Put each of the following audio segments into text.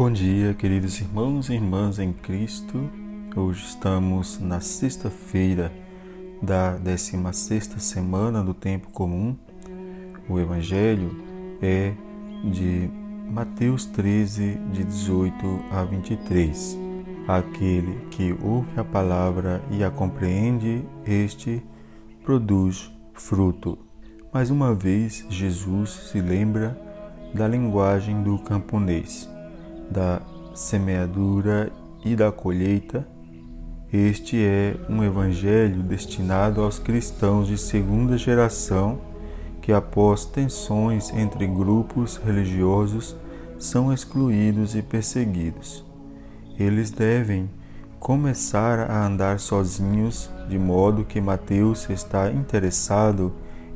Bom dia, queridos irmãos e irmãs em Cristo. Hoje estamos na sexta-feira da 16ª semana do tempo comum. O evangelho é de Mateus 13, de 18 a 23. Aquele que ouve a palavra e a compreende, este produz fruto. Mais uma vez, Jesus se lembra da linguagem do camponês, da semeadura e da colheita. Este é um evangelho destinado aos cristãos de segunda geração que, após tensões entre grupos religiosos, são excluídos e perseguidos. Eles devem começar a andar sozinhos, de modo que Mateus está interessado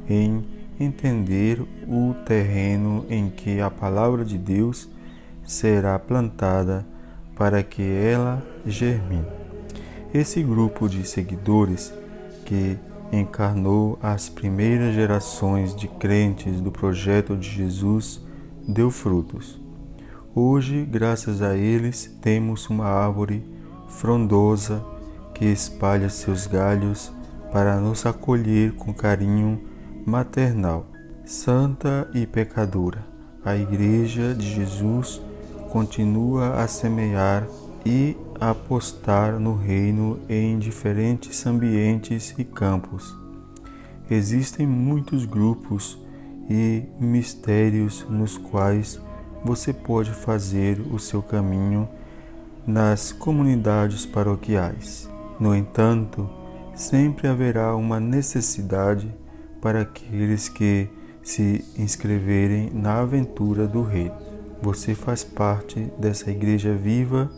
em entender o terreno em que a palavra de Deus será plantada para que ela germine. Esse grupo de seguidores que encarnou as primeiras gerações de crentes do projeto de Jesus deu frutos. Hoje, graças a eles, temos uma árvore frondosa que espalha seus galhos para nos acolher com carinho maternal. Santa e pecadora, a Igreja de Jesus continua a semear e apostar no reino em diferentes ambientes e campos. Existem muitos grupos e mistérios nos quais você pode fazer o seu caminho nas comunidades paroquiais. No entanto, sempre haverá uma necessidade para aqueles que se inscreverem na aventura do Rei. Você faz parte dessa igreja viva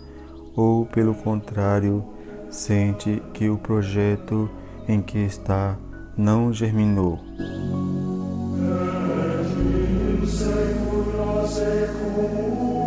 ou, pelo contrário, sente que o projeto em que está não germinou? Spirit.